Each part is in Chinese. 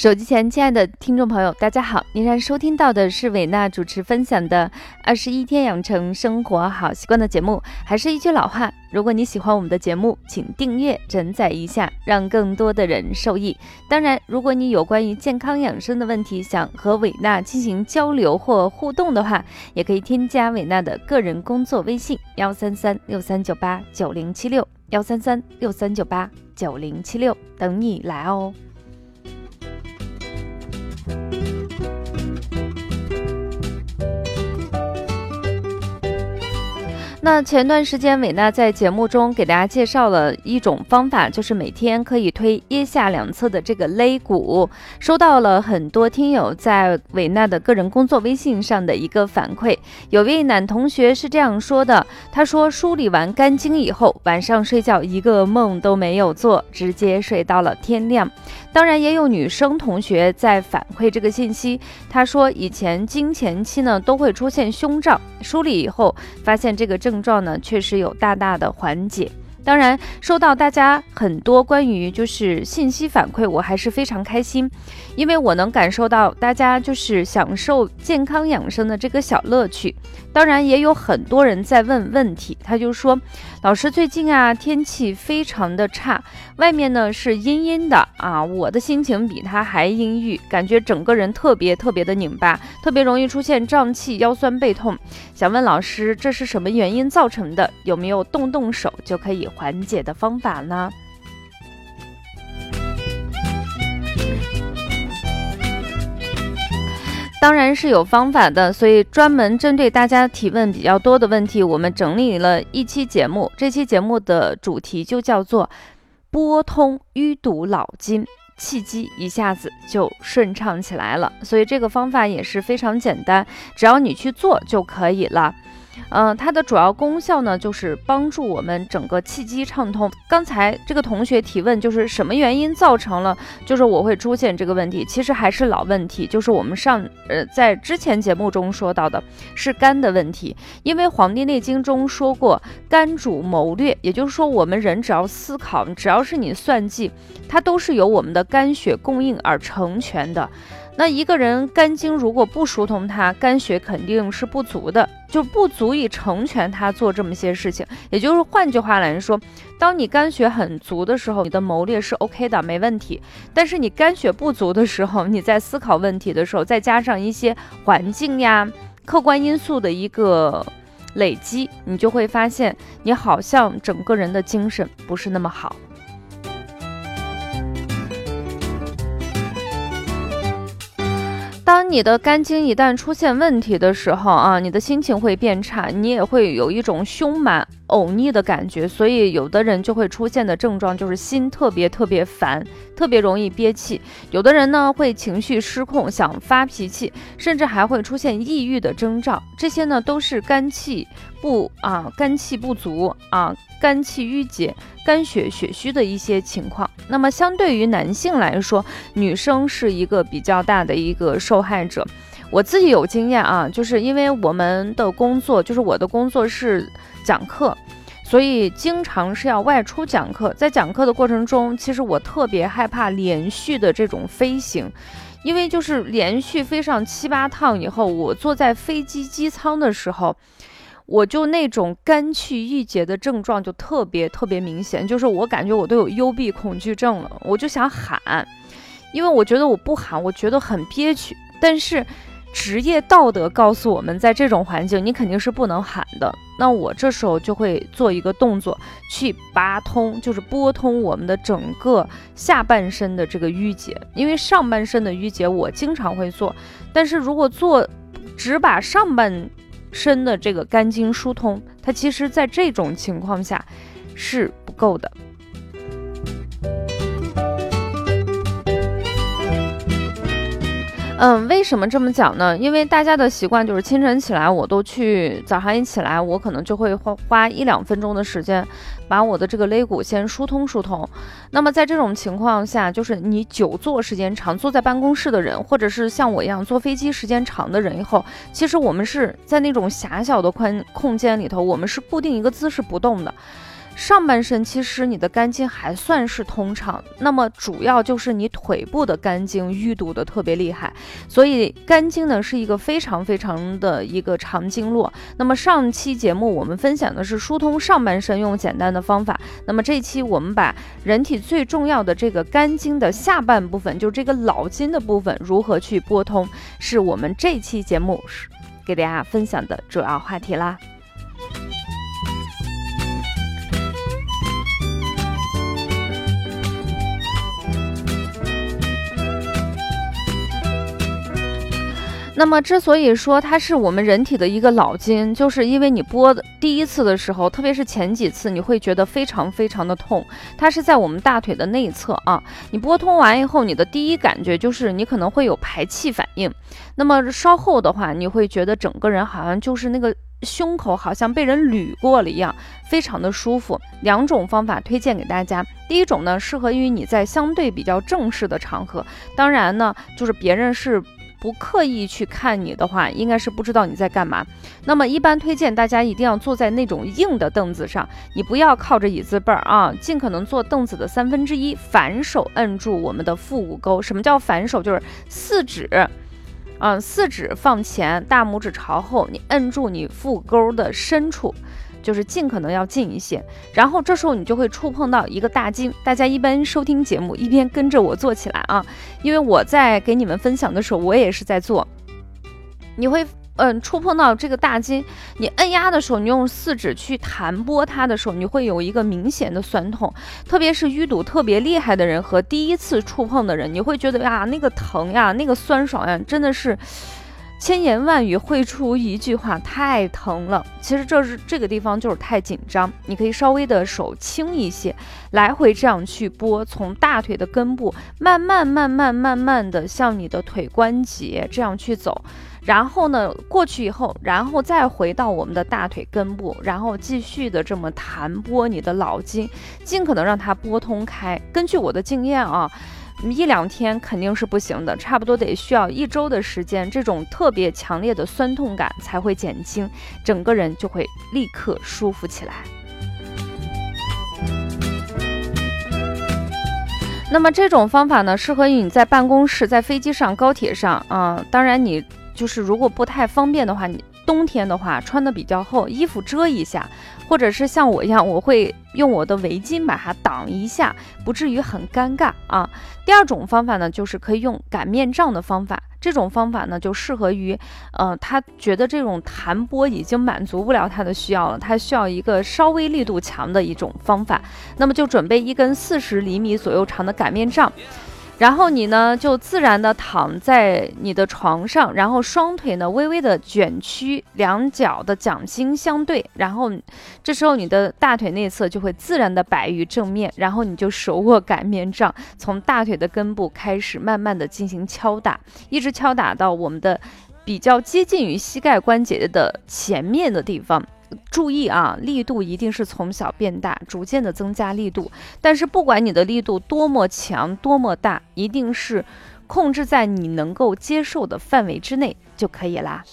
手机前，亲爱的听众朋友，大家好！您在收听到的是伟娜主持分享的《二十一天养成生活好习惯》的节目。还是一句老话，如果你喜欢我们的节目，请订阅、转载一下，让更多的人受益。当然，如果你有关于健康养生的问题，想和伟娜进行交流或互动的话，也可以添加伟娜的个人工作微信：幺三三六三九八九零七六，幺三三六三九八九零七六，等你来哦。那前段时间，伟娜在节目中给大家介绍了一种方法，就是每天可以推腋下两侧的这个肋骨。收到了很多听友在伟娜的个人工作微信上的一个反馈，有位男同学是这样说的：他说梳理完肝经以后，晚上睡觉一个梦都没有做，直接睡到了天亮。当然，也有女生同学在反馈这个信息，她说以前经前期呢都会出现胸胀，梳理以后发现这个症。状呢，确实有大大的缓解。当然，收到大家很多关于就是信息反馈，我还是非常开心，因为我能感受到大家就是享受健康养生的这个小乐趣。当然，也有很多人在问问题，他就说：“老师，最近啊天气非常的差，外面呢是阴阴的啊，我的心情比他还阴郁，感觉整个人特别特别的拧巴，特别容易出现胀气、腰酸背痛。想问老师，这是什么原因造成的？有没有动动手就可以？”缓解的方法呢？当然是有方法的，所以专门针对大家提问比较多的问题，我们整理了一期节目。这期节目的主题就叫做拨通淤堵脑筋，气机一下子就顺畅起来了。所以这个方法也是非常简单，只要你去做就可以了。嗯，它的主要功效呢，就是帮助我们整个气机畅通。刚才这个同学提问，就是什么原因造成了，就是我会出现这个问题。其实还是老问题，就是我们上呃在之前节目中说到的，是肝的问题。因为《黄帝内经》中说过，肝主谋略，也就是说，我们人只要思考，只要是你算计，它都是由我们的肝血供应而成全的。那一个人肝经如果不疏通，他肝血肯定是不足的，就不足以成全他做这么些事情。也就是换句话来说，当你肝血很足的时候，你的谋略是 OK 的，没问题。但是你肝血不足的时候，你在思考问题的时候，再加上一些环境呀、客观因素的一个累积，你就会发现你好像整个人的精神不是那么好。你的肝经一旦出现问题的时候啊，你的心情会变差，你也会有一种胸满。呕逆的感觉，所以有的人就会出现的症状就是心特别特别烦，特别容易憋气。有的人呢会情绪失控，想发脾气，甚至还会出现抑郁的征兆。这些呢都是肝气不啊，肝气不足啊，肝气郁结、肝血血虚的一些情况。那么相对于男性来说，女生是一个比较大的一个受害者。我自己有经验啊，就是因为我们的工作，就是我的工作是讲课，所以经常是要外出讲课。在讲课的过程中，其实我特别害怕连续的这种飞行，因为就是连续飞上七八趟以后，我坐在飞机机舱的时候，我就那种肝气郁结的症状就特别特别明显，就是我感觉我都有幽闭恐惧症了，我就想喊，因为我觉得我不喊，我觉得很憋屈，但是。职业道德告诉我们，在这种环境，你肯定是不能喊的。那我这时候就会做一个动作，去拔通，就是拨通我们的整个下半身的这个淤结。因为上半身的淤结我经常会做，但是如果做只把上半身的这个肝经疏通，它其实在这种情况下是不够的。嗯，为什么这么讲呢？因为大家的习惯就是清晨起来，我都去早上一起来，我可能就会花花一两分钟的时间，把我的这个肋骨先疏通疏通。那么在这种情况下，就是你久坐时间长，坐在办公室的人，或者是像我一样坐飞机时间长的人，以后其实我们是在那种狭小的宽空间里头，我们是固定一个姿势不动的。上半身其实你的肝经还算是通畅，那么主要就是你腿部的肝经淤堵的特别厉害，所以肝经呢是一个非常非常的一个长经络。那么上期节目我们分享的是疏通上半身用简单的方法，那么这期我们把人体最重要的这个肝经的下半部分，就是这个老筋的部分如何去拨通，是我们这期节目是给大家分享的主要话题啦。那么，之所以说它是我们人体的一个老筋，就是因为你拨的第一次的时候，特别是前几次，你会觉得非常非常的痛。它是在我们大腿的内侧啊。你拨通完以后，你的第一感觉就是你可能会有排气反应。那么稍后的话，你会觉得整个人好像就是那个胸口好像被人捋过了一样，非常的舒服。两种方法推荐给大家。第一种呢，适合于你在相对比较正式的场合，当然呢，就是别人是。不刻意去看你的话，应该是不知道你在干嘛。那么一般推荐大家一定要坐在那种硬的凳子上，你不要靠着椅子背儿啊，尽可能坐凳子的三分之一，反手摁住我们的腹股沟。什么叫反手？就是四指，嗯，四指放前，大拇指朝后，你摁住你腹沟的深处。就是尽可能要近一些，然后这时候你就会触碰到一个大筋。大家一般收听节目一边跟着我做起来啊，因为我在给你们分享的时候，我也是在做。你会嗯触碰到这个大筋，你按压的时候，你用四指去弹拨它的时候，你会有一个明显的酸痛，特别是淤堵特别厉害的人和第一次触碰的人，你会觉得呀那个疼呀，那个酸爽呀，真的是。千言万语汇出一句话，太疼了。其实这是这个地方就是太紧张，你可以稍微的手轻一些，来回这样去拨，从大腿的根部慢慢慢慢慢慢的向你的腿关节这样去走，然后呢过去以后，然后再回到我们的大腿根部，然后继续的这么弹拨你的脑筋，尽可能让它拨通开。根据我的经验啊。一两天肯定是不行的，差不多得需要一周的时间，这种特别强烈的酸痛感才会减轻，整个人就会立刻舒服起来。那么这种方法呢，适合于你在办公室、在飞机上、高铁上啊。当然，你就是如果不太方便的话，你。冬天的话，穿的比较厚，衣服遮一下，或者是像我一样，我会用我的围巾把它挡一下，不至于很尴尬啊。第二种方法呢，就是可以用擀面杖的方法，这种方法呢就适合于，呃，他觉得这种弹拨已经满足不了他的需要了，他需要一个稍微力度强的一种方法，那么就准备一根四十厘米左右长的擀面杖。然后你呢，就自然的躺在你的床上，然后双腿呢微微的卷曲，两脚的掌心相对，然后这时候你的大腿内侧就会自然的摆于正面，然后你就手握擀面杖，从大腿的根部开始慢慢的进行敲打，一直敲打到我们的比较接近于膝盖关节的前面的地方。注意啊，力度一定是从小变大，逐渐的增加力度。但是不管你的力度多么强、多么大，一定是控制在你能够接受的范围之内就可以啦。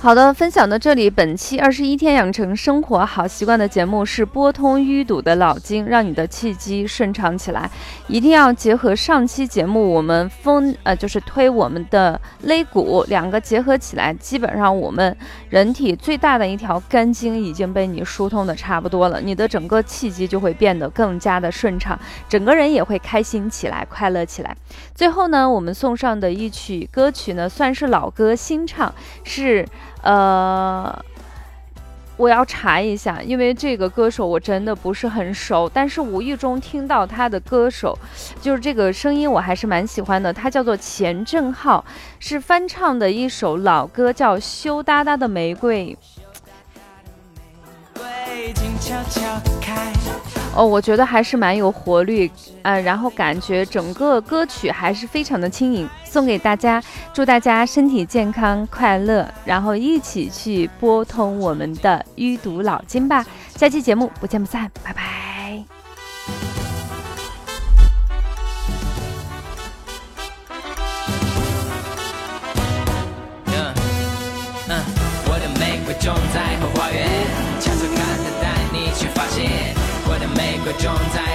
好的，分享到这里。本期二十一天养成生活好习惯的节目是拨通淤堵的脑筋，让你的气机顺畅起来。一定要结合上期节目，我们风呃就是推我们的肋骨，两个结合起来，基本上我们人体最大的一条肝经已经被你疏通的差不多了，你的整个气机就会变得更加的顺畅，整个人也会开心起来，快乐起来。最后呢，我们送上的一曲歌曲呢，算是老歌新唱，是。呃，我要查一下，因为这个歌手我真的不是很熟，但是无意中听到他的歌手，就是这个声音我还是蛮喜欢的。他叫做钱正浩，是翻唱的一首老歌，叫《羞答答的玫瑰》。哦，我觉得还是蛮有活力，呃，然后感觉整个歌曲还是非常的轻盈，送给大家，祝大家身体健康快乐，然后一起去拨通我们的淤堵脑筋吧。下期节目不见不散，拜拜。我的玫瑰种在 Jones.